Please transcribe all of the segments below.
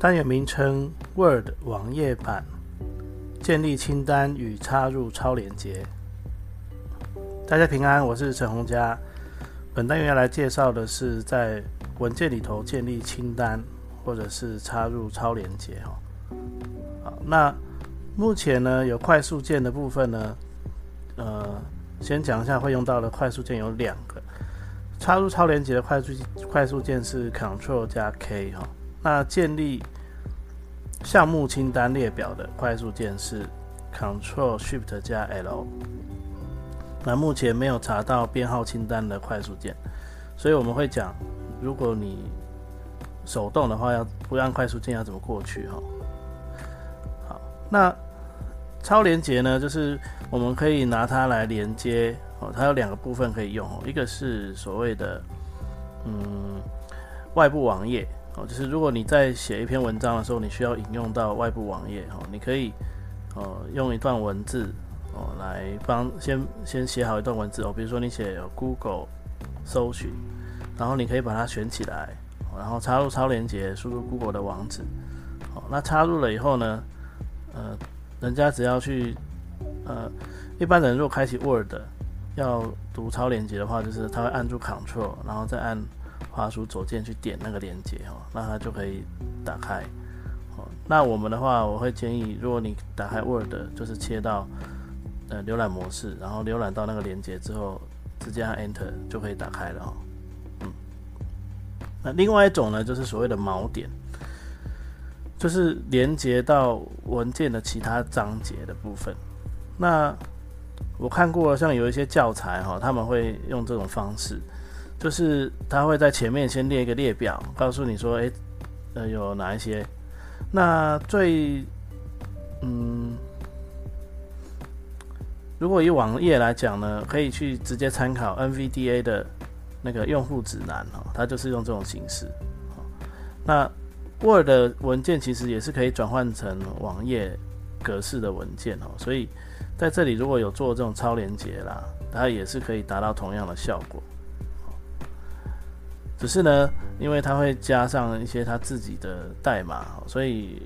单元名称：Word 网页版，建立清单与插入超连接。大家平安，我是陈洪佳。本单元要来介绍的是在文件里头建立清单，或者是插入超连接。哈，好，那目前呢有快速键的部分呢，呃，先讲一下会用到的快速键有两个。插入超连接的快速快速键是 Ctrl 加 K 哈。那建立项目清单列表的快速键是 Ctrl Shift 加 L。那目前没有查到编号清单的快速键，所以我们会讲，如果你手动的话，要不按快速键要怎么过去哈？好，那超连接呢，就是我们可以拿它来连接哦，它有两个部分可以用哦，一个是所谓的嗯外部网页。哦，就是如果你在写一篇文章的时候，你需要引用到外部网页，哦，你可以，呃，用一段文字，哦，来帮先先写好一段文字哦，比如说你写 Google 搜寻，然后你可以把它选起来，然后插入超连接，输入 Google 的网址，哦，那插入了以后呢，呃，人家只要去，呃，一般人如果开启 Word 要读超连接的话，就是他会按住 Ctrl，然后再按。滑鼠左键去点那个连接哦，那它就可以打开。哦，那我们的话，我会建议，如果你打开 Word，就是切到呃浏览模式，然后浏览到那个连接之后，直接按 Enter 就可以打开了哦。嗯，那另外一种呢，就是所谓的锚点，就是连接到文件的其他章节的部分。那我看过像有一些教材哈，他们会用这种方式。就是他会在前面先列一个列表，告诉你说，诶，呃，有哪一些？那最，嗯，如果以网页来讲呢，可以去直接参考 NVDA 的那个用户指南哦，它就是用这种形式。那 Word 文件其实也是可以转换成网页格式的文件哦，所以在这里如果有做这种超连接啦，它也是可以达到同样的效果。只是呢，因为它会加上一些它自己的代码，所以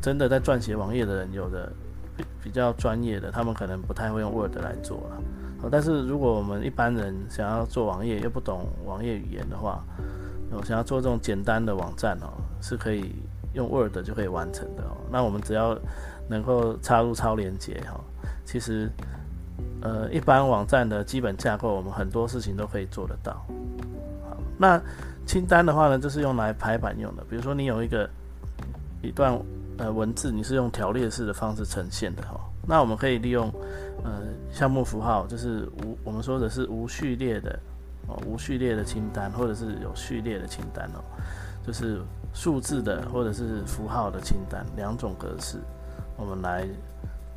真的在撰写网页的人，有的比比较专业的，他们可能不太会用 Word 来做了。但是如果我们一般人想要做网页又不懂网页语言的话，我想要做这种简单的网站哦，是可以用 Word 就可以完成的哦。那我们只要能够插入超连接哈，其实呃一般网站的基本架构，我们很多事情都可以做得到。那清单的话呢，就是用来排版用的。比如说，你有一个一段呃文字，你是用条列式的方式呈现的哈。那我们可以利用呃项目符号，就是无我们说的是无序列的哦，无序列的清单，或者是有序列的清单哦，就是数字的或者是符号的清单两种格式，我们来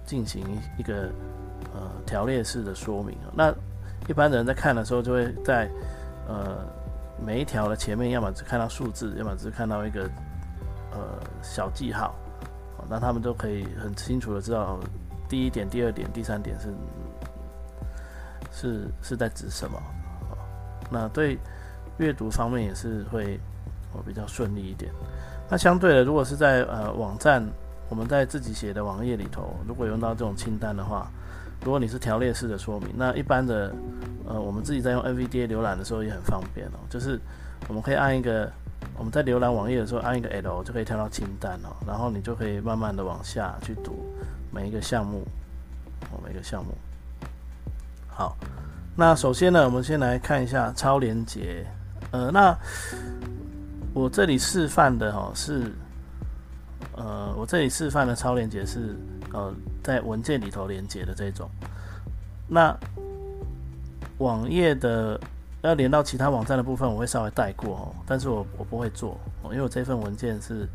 进行一个呃条列式的说明。那一般人在看的时候，就会在呃。每一条的前面，要么只看到数字，要么只看到一个呃小记号，那他们都可以很清楚的知道第一点、第二点、第三点是是是在指什么。那对阅读方面也是会哦比较顺利一点。那相对的，如果是在呃网站，我们在自己写的网页里头，如果用到这种清单的话，如果你是条列式的说明，那一般的。呃，我们自己在用 NVDA 浏览的时候也很方便哦，就是我们可以按一个，我们在浏览网页的时候按一个 L 就可以跳到清单哦，然后你就可以慢慢的往下去读每一个项目，哦，每个项目。好，那首先呢，我们先来看一下超连接，呃，那我这里示范的哈是，呃，我这里示范的超连接是呃在文件里头连接的这种，那。网页的要连到其他网站的部分，我会稍微带过哦，但是我我不会做，因为我这份文件是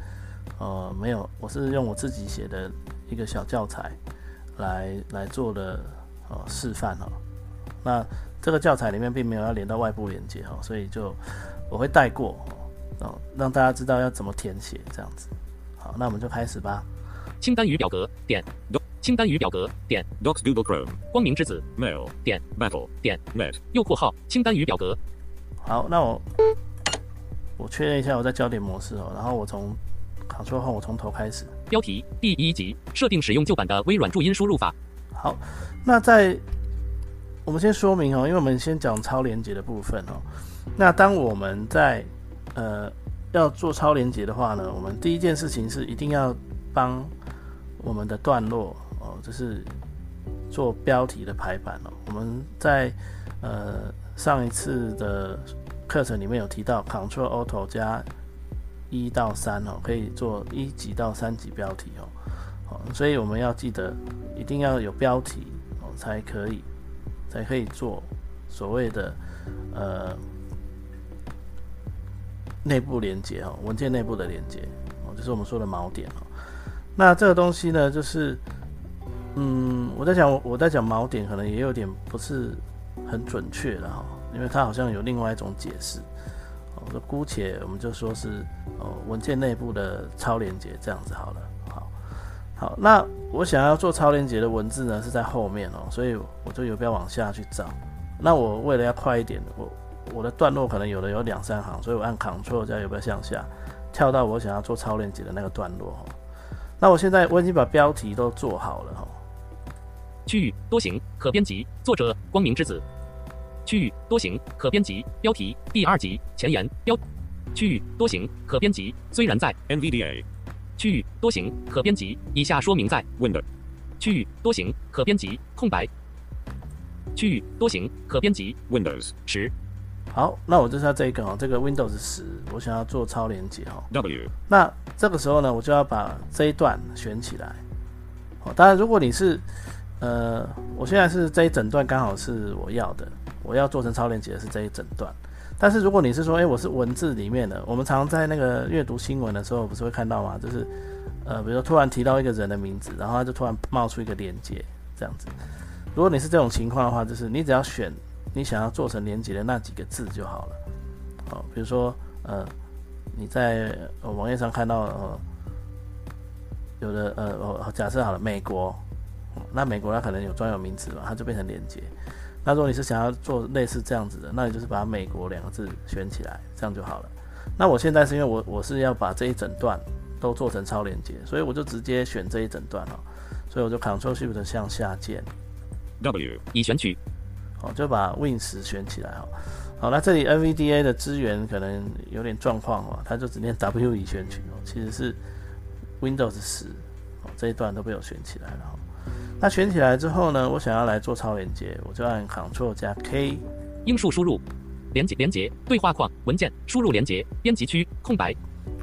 呃没有，我是用我自己写的一个小教材来来做的呃示范哦。那这个教材里面并没有要连到外部连接哈，所以就我会带过哦，让大家知道要怎么填写这样子。好，那我们就开始吧。清单与表格点。清单与表格点 Docs Google Chrome 光明之子 Mail 点 Battle 点 Net 右括号清单与表格。好，那我我确认一下我在焦点模式哦，然后我从 Ctrl 后我从头开始。标题第一集设定使用旧版的微软注音输入法。好，那在我们先说明哦，因为我们先讲超连接的部分哦。那当我们在呃要做超连接的话呢，我们第一件事情是一定要帮我们的段落。哦，这是做标题的排版哦。我们在呃上一次的课程里面有提到，Ctrl Alt 加一到三哦，可以做一级到三级标题哦。好，所以我们要记得一定要有标题哦，才可以才可以做所谓的呃内部连接哦，文件内部的连接哦，就是我们说的锚点哦。那这个东西呢，就是。嗯，我在讲，我在讲锚点，可能也有点不是很准确的哈，因为它好像有另外一种解释。我说姑且我们就说是哦，文件内部的超连接这样子好了。好，好，那我想要做超连接的文字呢是在后面哦，所以我就有必要往下去找。那我为了要快一点，我我的段落可能有的有两三行，所以我按 Ctrl 加有没有向下跳到我想要做超连接的那个段落。那我现在我已经把标题都做好了哈。区域多行可编辑，作者光明之子。区域多行可编辑，标题第二集前言标。区域多行可编辑，虽然在 NVDA。区域多行可编辑，以下说明在 Windows。区域多行可编辑空白。区域多行可编辑 Windows 十。好，那我就是要这个哦，这个 Windows 十，我想要做超连接哈。W。那这个时候呢，我就要把这一段选起来。哦，当然如果你是呃，我现在是这一整段刚好是我要的，我要做成超链接的是这一整段。但是如果你是说，哎，我是文字里面的，我们常在那个阅读新闻的时候，不是会看到吗？就是，呃，比如说突然提到一个人的名字，然后他就突然冒出一个连接这样子。如果你是这种情况的话，就是你只要选你想要做成连接的那几个字就好了。好，比如说，呃，你在网页上看到，呃，有的，呃，假设好了，美国。那美国它可能有专有名词嘛，它就变成连接。那如果你是想要做类似这样子的，那你就是把“美国”两个字选起来，这样就好了。那我现在是因为我我是要把这一整段都做成超连接，所以我就直接选这一整段哦。所以我就 Ctrl Shift 向下键 W 已选取，好就把 Win 十选起来哦。好，那这里 NVDA 的资源可能有点状况哦，它就只念 W 已选取哦，其实是 Windows 十哦这一段都被我选起来了。那选起来之后呢？我想要来做超连接，我就按 Ctrl 加 K，英数输入，连接连接对话框文件输入连接编辑区空白。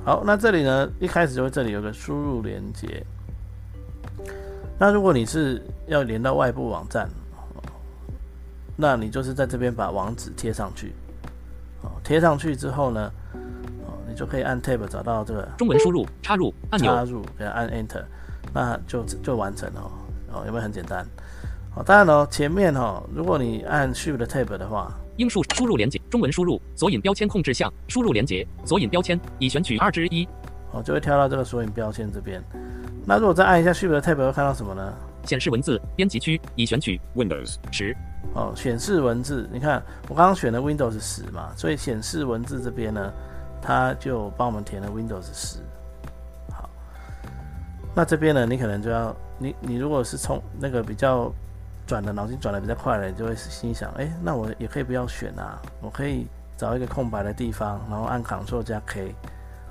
好，那这里呢，一开始就会这里有个输入连接。那如果你是要连到外部网站，那你就是在这边把网址贴上去。哦，贴上去之后呢，哦，你就可以按 Tab 找到这个中文输入插入按钮，插入给它按 Enter，那就就完成了。哦，有没有很简单？好，当然了，前面哈，如果你按 Shift Tab 的话，英数输入连接，中文输入索引标签控制项，输入连接，索引标签已选取二之一，哦，就会跳到这个索引标签这边。那如果再按一下 Shift Tab，会看到什么呢？显示文字编辑区已选取 Windows 十。哦，显示文字，你看我刚刚选的 Windows 十嘛，所以显示文字这边呢，它就帮我们填了 Windows 十。好，那这边呢，你可能就要。你你如果是从那个比较转的脑筋转的比较快的，你就会心想，哎，那我也可以不要选啊，我可以找一个空白的地方，然后按 Ctrl 加 K，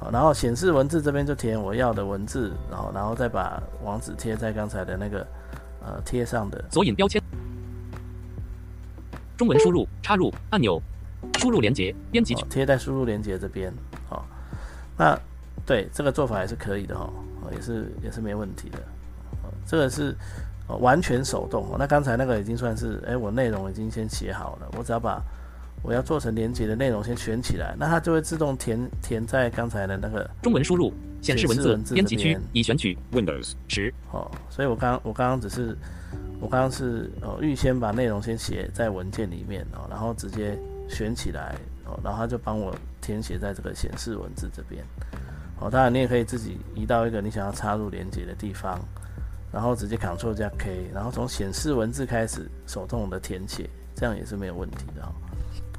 好，然后显示文字这边就填我要的文字，然后然后再把网址贴在刚才的那个呃贴上的索引标签，中文输入插入按钮，输入连接编辑贴在输入连接这边，好，那对这个做法也是可以的哦，也是也是没问题的。这个是完全手动哦。那刚才那个已经算是，哎，我内容已经先写好了，我只要把我要做成连接的内容先选起来，那它就会自动填填在刚才的那个中文输入显示文字显示文字编辑区已选取 Windows. 十哦，所以我刚我刚刚只是我刚刚是哦预先把内容先写在文件里面哦，然后直接选起来哦，然后它就帮我填写在这个显示文字这边哦。当然你也可以自己移到一个你想要插入连接的地方，然后直接 Ctrl 加 K，然后从显示文字开始手动的填写，这样也是没有问题的哈。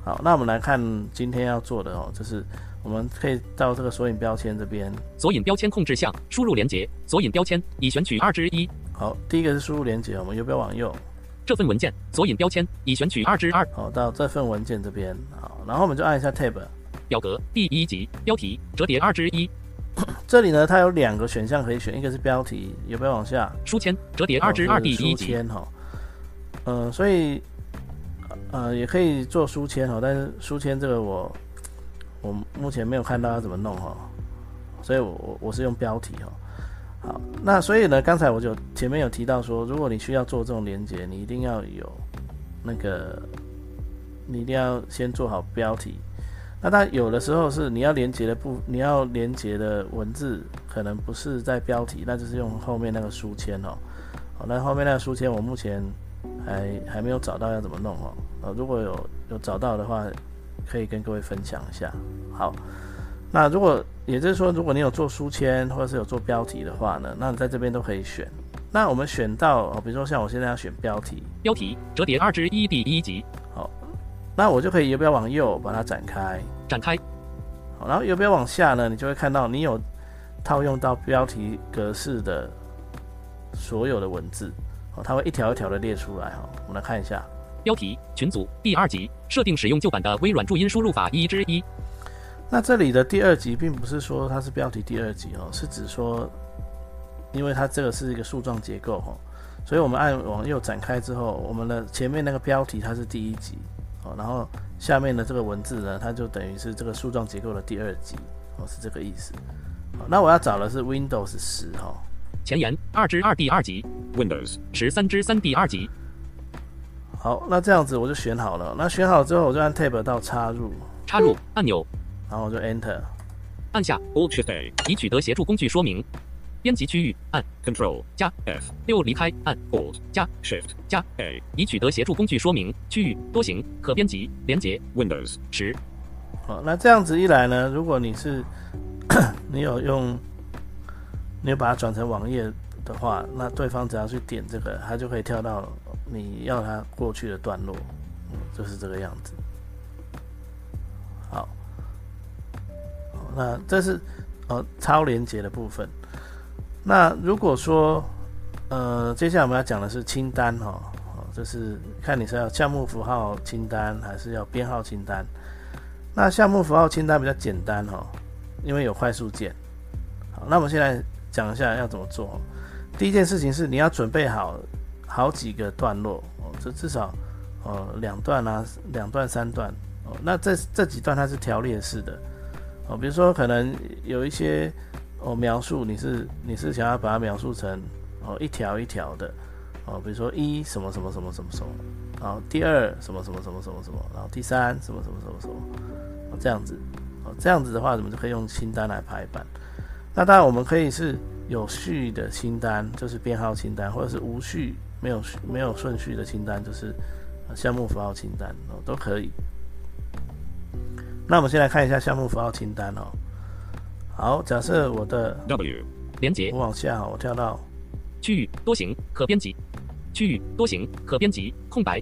好，那我们来看今天要做的哦，就是我们可以到这个索引标签这边索引标签控制项输入连接索引标签已选取二之一好，第一个是输入连接，我们右边往右，这份文件索引标签已选取二之二好，到这份文件这边，好，然后我们就按一下 Tab。表格第一级标题折叠二之一 这里呢，它有两个选项可以选，一个是标题，有没有往下，书签折叠二至二第一书级签哈，呃，所以呃也可以做书签哈，但是书签这个我我目前没有看到要怎么弄哈，所以我我我是用标题哈。好，那所以呢，刚才我就前面有提到说，如果你需要做这种连接，你一定要有那个，你一定要先做好标题。那它有的时候是你要连接的部，你要连接的文字可能不是在标题，那就是用后面那个书签哦。好，那后面那个书签我目前还还没有找到要怎么弄哦。呃，如果有有找到的话，可以跟各位分享一下。好，那如果也就是说，如果你有做书签或者是有做标题的话呢，那你在这边都可以选。那我们选到，哦比如说像我现在要选标题，标题折叠二之一第一集那我就可以右边往右把它展开。展开好，然后右边往下呢，你就会看到你有套用到标题格式的所有的文字，哦，它会一条一条的列出来哈。我们来看一下，标题群组第二级设定使用旧版的微软注音输入法一之一那这里的第二级并不是说它是标题第二级哦，是指说，因为它这个是一个树状结构哦，所以我们按往右展开之后，我们的前面那个标题它是第一级哦，然后下面的这个文字呢，它就等于是这个树状结构的第二级哦，是这个意思。好，那我要找的是 Windows 十哈。前言二之二第二级 Windows. 十三之三第二级好，那这样子我就选好了。那选好之后，我就按 Tab 到插入，插入按钮然后我就 Enter。按下 Alt Shift A. 已取得协助工具说明编辑区域按 Control. 加 F. 六离开按 Alt. 加 Shift. 加 A. 已取得协助工具说明区域多行可编辑连接 Windows. 十好，那这样子一来呢，如果你是 你有用，你有把它转成网页的话，那对方只要去点这个，他就可以跳到你要他过去的段落，就是这个样子。好，好那这是呃超连接的部分。那如果说呃，接下来我们要讲的是清单哈、哦，就是看你是要项目符号清单还是要编号清单。那项目符号清单比较简单哈、哦，因为有快速键。好，那我们现在讲一下要怎么做、第一件事情是你要准备好好几个段落哦，这至少呃两段啊，两段三段哦。那这这几段它是条列式的哦，比如说可能有一些哦描述你是你是想要把它描述成哦一条一条的哦，比如说一什么什么什么什么什么，然后第二什么什么什么什么什么，然后第三什么什么什么什么，哦这样子哦这样子的话，我们就可以用清单来排版。那当然我们可以是有序的清单，就是编号清单，或者是无序没有序没有顺序的清单，就是项目符号清单哦，都可以。那我们先来看一下项目符号清单哦。好，假设我的 W. 连接。我往下，我跳到区域多行可编辑。区域多行可编辑空白。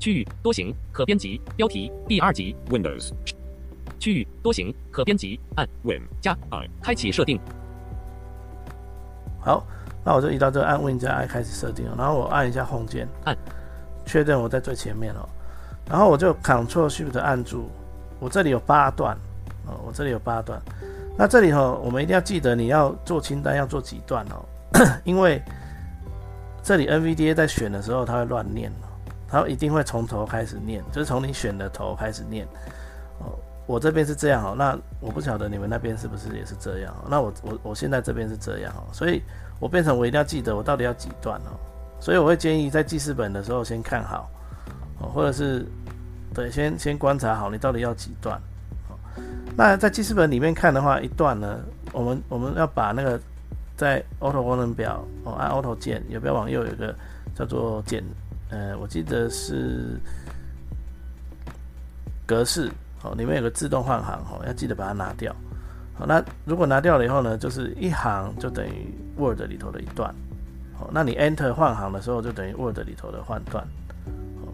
区域多行可编辑标题第二级 Windows. 区域多行可编辑按。Win. 加 I. 开启设定。好，那我就移到这个按 Win 加 I 开始设定，然后我按一下 Home 键，按。确认我在最前面哦，然后我就 Ctrl Shift 按住，我这里有八段哦，我这里有八段，那这里哈、我们一定要记得你要做清单要做几段哦，因为这里 NVDA 在选的时候它会乱念哦，它一定会从头开始念，就是从你选的头开始念哦。我这边是这样哦，那我不晓得你们那边是不是也是这样哦。那我我我现在这边是这样哦，所以我变成我一定要记得我到底要几段哦。所以我会建议在记事本的时候先看好哦，或者是对，先先观察好你到底要几段。那在记事本里面看的话，一段呢，我们我们要把那个在 Auto 功能表哦，按 Auto 键，有没有往右有个叫做减，呃，我记得是格式哦，里面有个自动换行哦，要记得把它拿掉。好，那如果拿掉了以后呢，就是一行就等于 Word 里头的一段。好，那你 Enter 换行的时候，就等于 Word 里头的换段。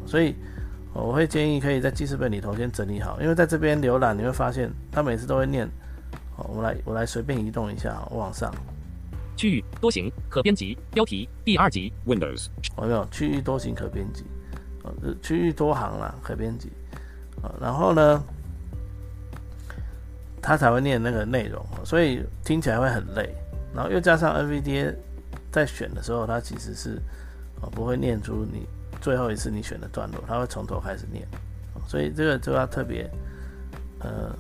所以我会建议可以在记事本里头先整理好，因为在这边浏览你会发现，它每次都会念。好，我来我来随便移动一下，我往上。区域多行可编辑标题第二级 Windows. 我没有区域多行可编辑，哦，区域多行啦可编辑。啊，然后呢，它才会念那个内容，所以听起来会很累。然后又加上 NVDA 在选的时候，它其实是哦不会念出你。最后一次你选的段落，它会从头开始念，所以这个就要特别，呃，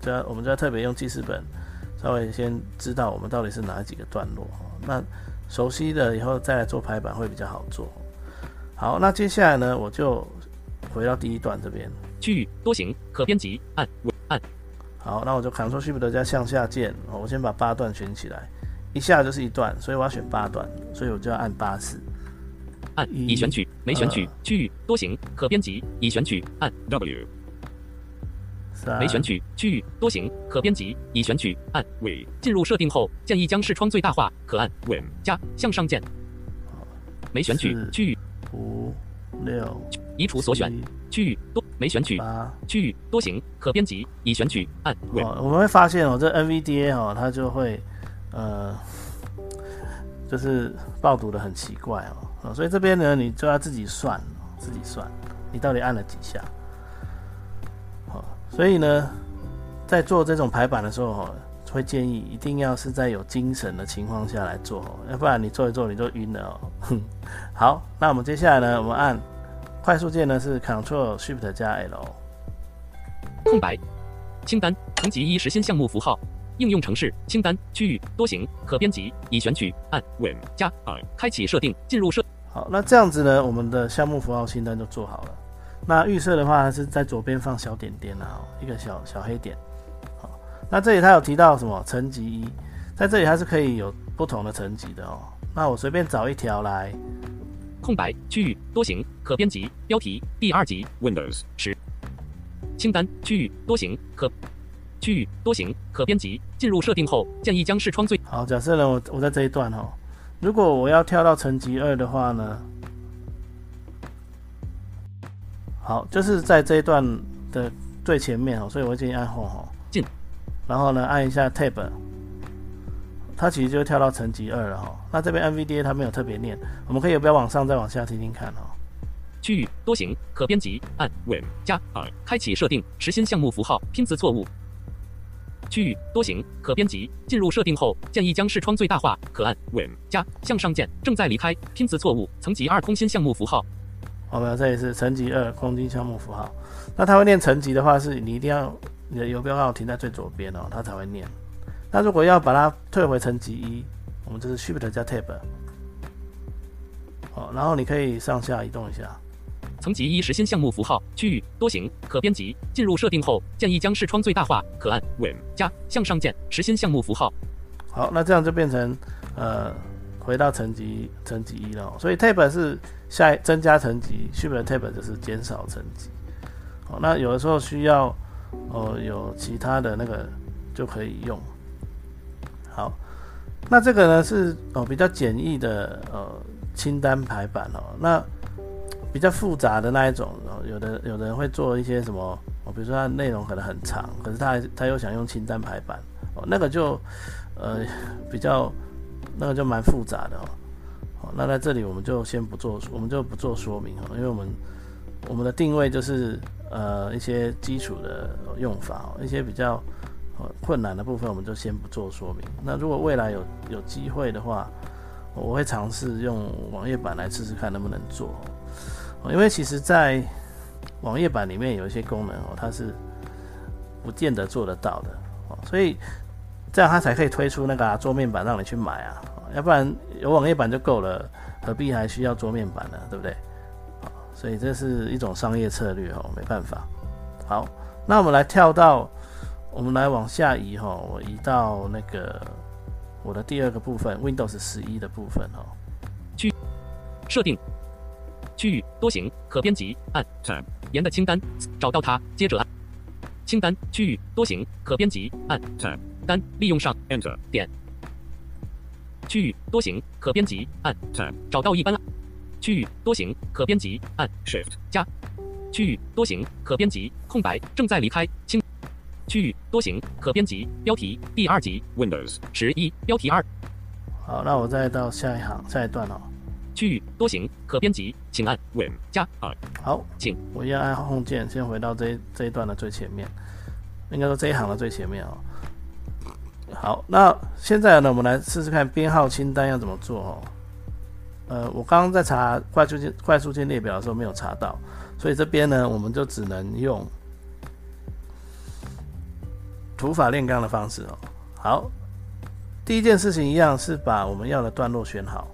就要我们就要特别用记事本，稍微先知道我们到底是哪几个段落，那熟悉了以后再来做排版会比较好做。好，那接下来呢，我就回到第一段这边，区域多行可编辑，按按。好，那我就 Ctrl Shift 加向下键，我先把八段选起来，一下就是一段，所以我要选八段，所以我就要按八四。按已选取，没选取，区域多行可编辑已选取，按 W. 没选取，区域多行可编辑已选取，按 We. 进入设定后，建议将视窗最大化，可按 Win. 加向上键。没选取，区域五六移除所选区域多没选取，区域多行可编辑已选取，按.哦，我们会发现哦，这 NVDA 哦，它就会呃，就是报读的很奇怪哦。哦，所以这边呢，你就要自己算，自己算，你到底按了几下。好，所以呢，在做这种排版的时候，哦会建议一定要是在有精神的情况下来做，哦要不然你做一做你就晕了哦。哼好，那我们接下来呢，我们按快速键呢是 Ctrl Shift 加 L，空白清单层级一实新项目符号。应用程式清单区域多行可编辑已选取，按 Win 加 I 开启设定进入设。好，那这样子呢，我们的项目符号清单就做好了。那预设的话是在左边放小点点啊，一个小小黑点。好，那这里它有提到什么层级一，在这里它是可以有不同的层级的哦。那我随便找一条来，空白区域多行可编辑标题第二级 Windows. 十清单区域多行可。区域多行可编辑。进入设定后，建议将视窗最好。假设呢，我我在这一段哈，如果我要跳到层级二的话呢，好，就是在这一段的最前面哦，所以我建议按 Home 哈进，然后呢按一下 Tab，它其实就跳到层级二了哈。那这边 NVDA 它没有特别念，我们可以不要往上再往下听听看哦。区域多行可编辑，按 Win 加 R 开启设定实心项目符号拼字错误。区域多行可编辑。进入设定后，建议将视窗最大化，可按 Win 加向上键。正在离开，拼词错误。层级二空心项目符号。好，没有，这里是层级二空心项目符号。那它会念层级的话，是你一定要你的游标号停在最左边哦，它才会念。那如果要把它退回层级一，我们就是 Shift 加 Tab。好，然后你可以上下移动一下。层级一实心项目符号区域多行可编辑。进入设定后，建议将视窗最大化，可按 Win 加向上键。实心项目符号。好，那这样就变成呃回到层级层级一了。所以 Tab 是下增加层级，Shift Tab 就是减少层级。好，那有的时候需要哦有其他的那个就可以用。好，那这个呢是哦比较简易的呃清单排版哦。那比较复杂的那一种，有的有的人会做一些什么，哦，比如说它内容可能很长，可是他他又想用清单排版，哦，那个就呃比较那个就蛮复杂的哦。好，那在这里我们就先不做，我们就不做说明哦，因为我们我们的定位就是呃一些基础的用法，一些比较困难的部分我们就先不做说明。那如果未来有有机会的话，我会尝试用网页版来试试看能不能做。因为其实，在网页版里面有一些功能哦，它是不见得做得到的哦，所以这样它才可以推出那个桌面版让你去买啊，要不然有网页版就够了，何必还需要桌面版呢？对不对？哦所以这是一种商业策略哦，没办法。好，那我们来跳到，我们来往下移哈，我移到那个我的第二个部分，Windows 十一的部分哦。去设定区域多行可编辑按 Tab. 沿的清单找到它，接着按清单区域多行可编辑按 Tab. 单利用上 Enter. 点区域多行可编辑按 Tab. 找到一般区域多行可编辑按 Shift. 加区域多行可编辑空白正在离开清区域多行可编辑标题第二级 Windows. 十一标题二好，那我再到下一行下一段哦。区域多行可编辑请按 Win. 加 R 好，请我要按 Home 键，先回到这这一段的最前面，应该说这一行的最前面哦。好，那现在呢，我们来试试看编号清单要怎么做哦。呃，我刚刚在查快速键快速键列表的时候没有查到，所以这边呢，我们就只能用土法炼钢的方式哦。好，第一件事情一样是把我们要的段落选好。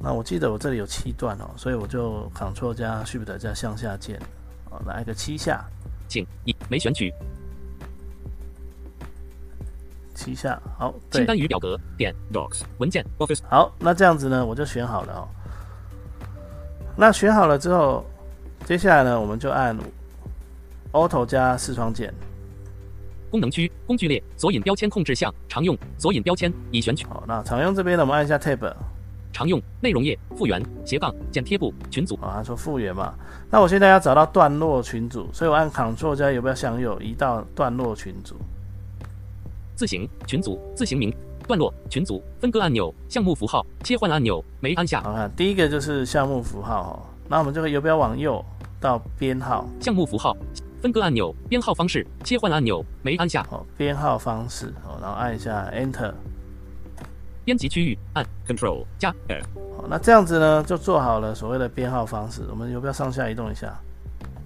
那我记得我这里有七段哦，所以我就 Ctrl 加 Shift 加向下键，哦，来一个七下，请一没选取七下，好，对，清单与表格点 Docs. 文件 Office. 好，那这样子呢，我就选好了哦。那选好了之后，接下来呢，我们就按 Auto 加视窗键，功能区工具列索引标签控制项常用索引标签已选取好，那常用这边呢，我们按一下 Tab，常用内容页复原斜杠剪贴簿群组啊，它说复原嘛。那我现在要找到段落群组，所以我按 Ctrl 加游标向右移到段落群组。字形群组字形名段落群组分割按钮项目符号切换按钮没按下好看，第一个就是项目符号哦，那我们这个游标往右到编号，项目符号分割按钮编号方式切换按钮没按下哦，编号方式哦，然后按一下 Enter。编辑区域按 Control. 加 F. 好，那这样子呢，就做好了所谓的编号方式。我们游标上下移动一下，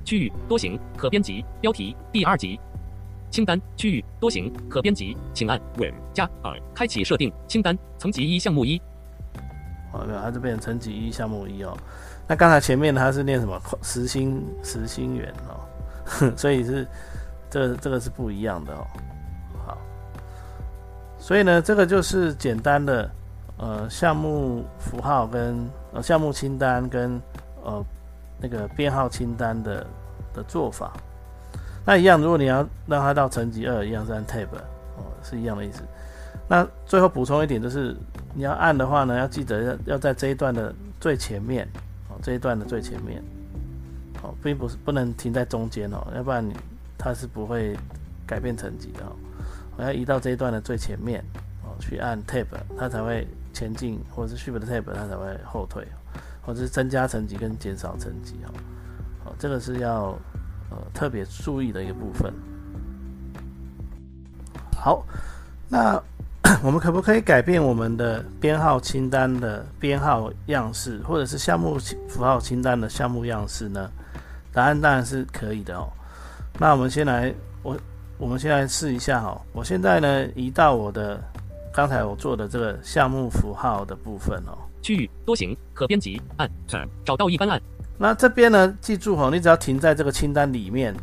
区域多行可编辑标题第二级清单区域多行可编辑请按 Win. 加 I. 开启设定清单层级一项目一哦，没有，它就变成层级一项目一哦。那刚才前面它是念什么实心实心圆哦，所以是这这个是不一样的哦。所以呢，这个就是简单的呃项目符号跟呃项目清单跟呃那个编号清单的的做法。那一样，如果你要让它到层级二，一样是按 Tab 哦，是一样的意思。那最后补充一点，就是你要按的话呢，要记得要要在这一段的最前面哦，这一段的最前面哦，并不是不能停在中间哦，要不然它是不会改变层级的哦。我要移到这一段的最前面哦，去按 Tab，它才会前进，或者是 Shift Tab，它才会后退，或者是增加层级跟减少层级哦。哦，这个是要呃特别注意的一个部分。好，那 我们可不可以改变我们的编号清单的编号样式，或者是项目符号清单的项目样式呢？答案当然是可以的哦。那我们先来，我们先来试一下哈。我现在呢移到我的刚才我做的这个项目符号的部分哦。区域多行可编辑按 t 找到一般按那这边呢，记住哈，你只要停在这个清单里面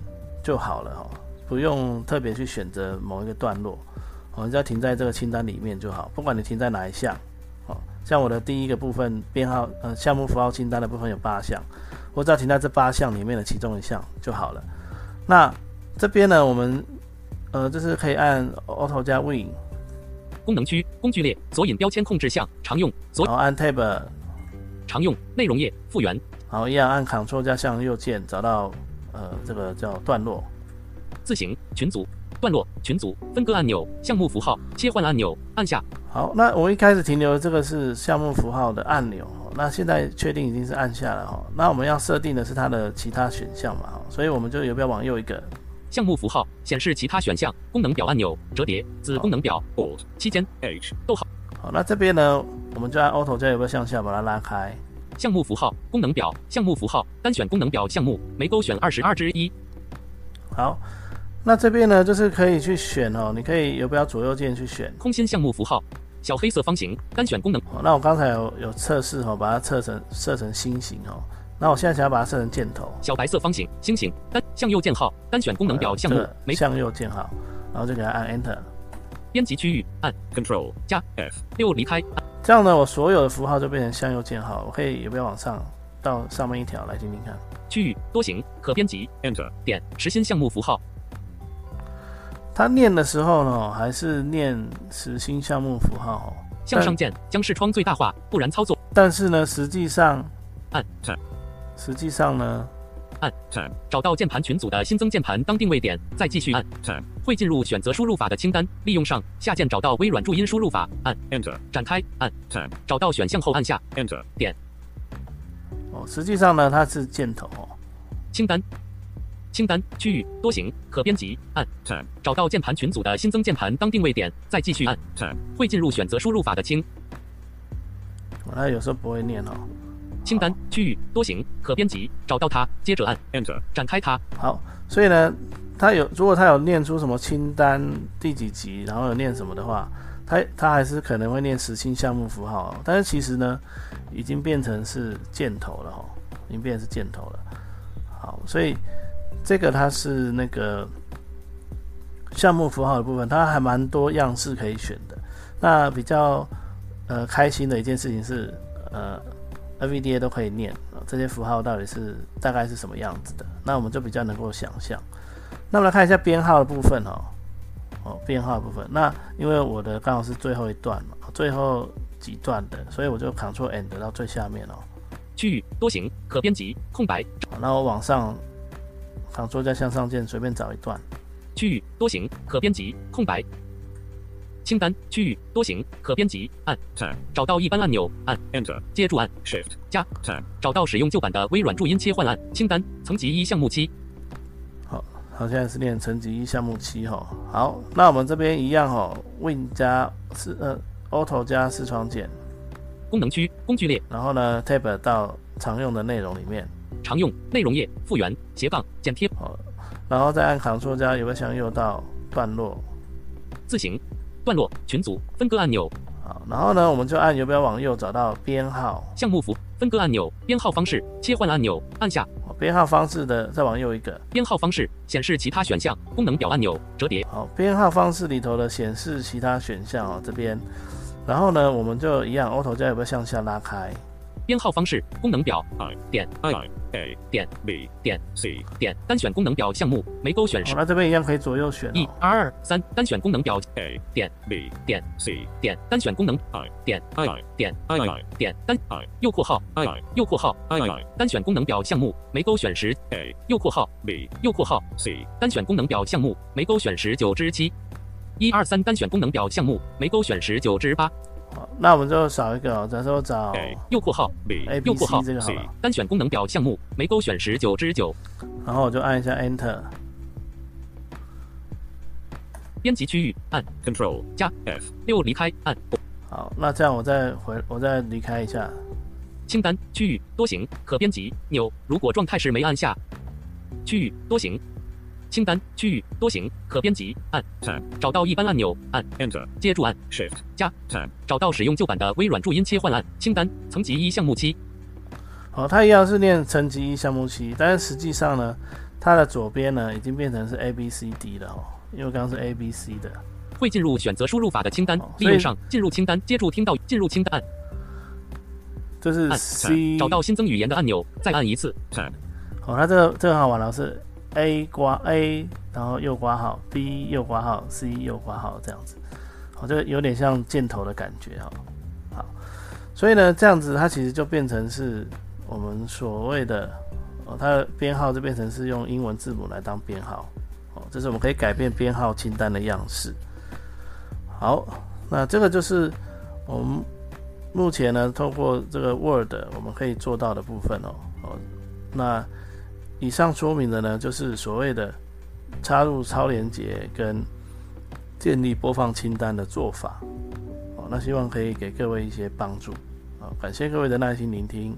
就好了哈，不用特别去选择某一个段落，我们只要停在这个清单里面就好，不管你停在哪一项，哦，像我的第一个部分编号呃项目符号清单的部分有八项，我只要停在这八项里面的其中一项就好了。那这边呢，我们呃这是可以按 Auto 加 Win，功能区工具列索引标签控制项常用索然后按 Tab，常用内容页复原。然后一样按 Ctrl 加向右键找到呃这个叫段落。字形群组段落群组分割按钮项目符号切换按钮按下。好，那我一开始停留的这个是项目符号的按钮，哦那现在确定已经是按下了哈。那我们要设定的是它的其他选项嘛，哈所以我们就有必要往右一个，项目符号显示其他选项功能表按钮折叠子功能表 Alt. 期间 H. 好，那这边呢，我们就按 Auto 加游标向下把它拉开。项目符号功能表项目符号单选功能表项目没勾选二十二之一好，那这边呢就是可以去选哦，你可以游标左右键去选。空心项目符号小黑色方形单选功能好，那我刚才有有测试哦，把它测成设成心形哦，那我现在想要把它设成箭头，小白色方形星形单向右键号单选功能表项目没向右键号，然后就给它按 Enter。编辑区域按 Control. 加 F. 六离开这样呢，我所有的符号就变成向右键号。我可以也不要往上到上面一条来听听看？区域多行可编辑 Enter. 点实心项目符号它念的时候呢，还是念实心项目符号哦，向上键将视窗最大化，不然操作但是呢，实际上按.实际上呢，按 Tab. 找到键盘群组的新增键盘当定位点，再继续按 Tab. 会进入选择输入法的清单，利用上下键找到微软注音输入法，按 Enter. 展开按 Tab. 找到选项后按下 Enter. 点哦，实际上呢，它是箭头哦。清单清单区域多行可编辑按 Tab. 找到键盘群组的新增键盘当定位点，再继续按 Tab. 会进入选择输入法的清哦它有时候不会念哦。清单区域多行可编辑找到它，接着按 Enter. 展开它好，所以呢，它有如果它有念出什么清单第几集，然后有念什么的话，它它还是可能会念实心项目符号、哦，但是其实呢，已经变成是箭头了哦，已经变成是箭头了。好，所以这个它是那个项目符号的部分，它还蛮多样式可以选的。那比较呃开心的一件事情是，呃，NVDA 都可以念啊、这些符号到底是大概是什么样子的，那我们就比较能够想象。那我们来看一下编号的部分哦，哦，编号的部分。那因为我的刚好是最后一段嘛，最后几段的，所以我就 Ctrl N 到最下面哦。区域多行可编辑空白好那我往上 Ctrl 加向上键随便找一段，区域多行可编辑空白清单区域多行可编辑按 Tab. 找到一般按钮按 Enter. 接住按 Shift. 加 Tab. 找到使用旧版的微软注音切换按清单层级一项目七好，好，现在是练层级一项目七哈。好，那我们这边一样哈，Win 加四呃 Auto 加视窗键，功能区工具列然后呢 Tab 到常用的内容里面，常用内容页复原斜杠剪贴好，然后再按 Ctrl 加有个向右到段落，字形段落群组分割按钮。好，然后呢我们就按游标往右找到编号，项目符分割按钮编号方式切换按钮按下。好编号方式的再往右一个，编号方式显示其他选项功能表按钮折叠。好，编号方式里头的显示其他选项哦这边，然后呢我们就一样 Auto 加有个向下拉开，编号方式功能表 I. 点 I. A. 点 B. 点 C. 点单选功能表项目没勾选好，时那这边一样可以左右选一哦，二二三单选功能表 A. 点 B. 点 C. 点单选功能 I. 点 I. 点 I. I. 点单 I. 右括号 I. I. 右括号 I. I. 单选功能表项目没勾选时 A. 右括号 B. 右括号 C. 单选功能表项目没勾选时九之七，一二三单选功能表项目没勾选时九之八，好，那我们就少一个哦，假设我找右括号 B. 右括号这个好 C 了，单选功能表项目没勾选十九之九，然后我就按一下 Enter。编辑区域按 Control. 加 F. 六离开按好，那这样我再回，我再离开一下。清单区域多行可编辑钮，如果状态是没按下，区域多行清单区域多行可编辑按 Tab. 找到一般按钮按 Enter. 接住按 Shift. 加 Tab. 找到使用旧版的微软注音切换按清单层级一项目七好，它一样是念层级一项目七，但是实际上呢，它的左边呢已经变成是 A B C D 了哦，因为刚刚是 A B C 的。会进入选择输入法的清单哦，所以利用上进入清单接住听到进入清单按这是按 C，找到新增语言的按钮，再按一次.好，它这个这个很好玩了，是 A 刮 A，然后右挂号，B 右挂号，C 右挂号这样子，好，这个有点像箭头的感觉哈。好，所以呢，这样子它其实就变成是我们所谓的哦，它的编号就变成是用英文字母来当编号，哦，这是我们可以改变编号清单的样式。好，那这个就是我们目前呢，通过这个 Word 我们可以做到的部分哦。哦，那以上说明的呢，就是所谓的插入超连接跟建立播放清单的做法。哦，那希望可以给各位一些帮助。好，感谢各位的耐心聆听。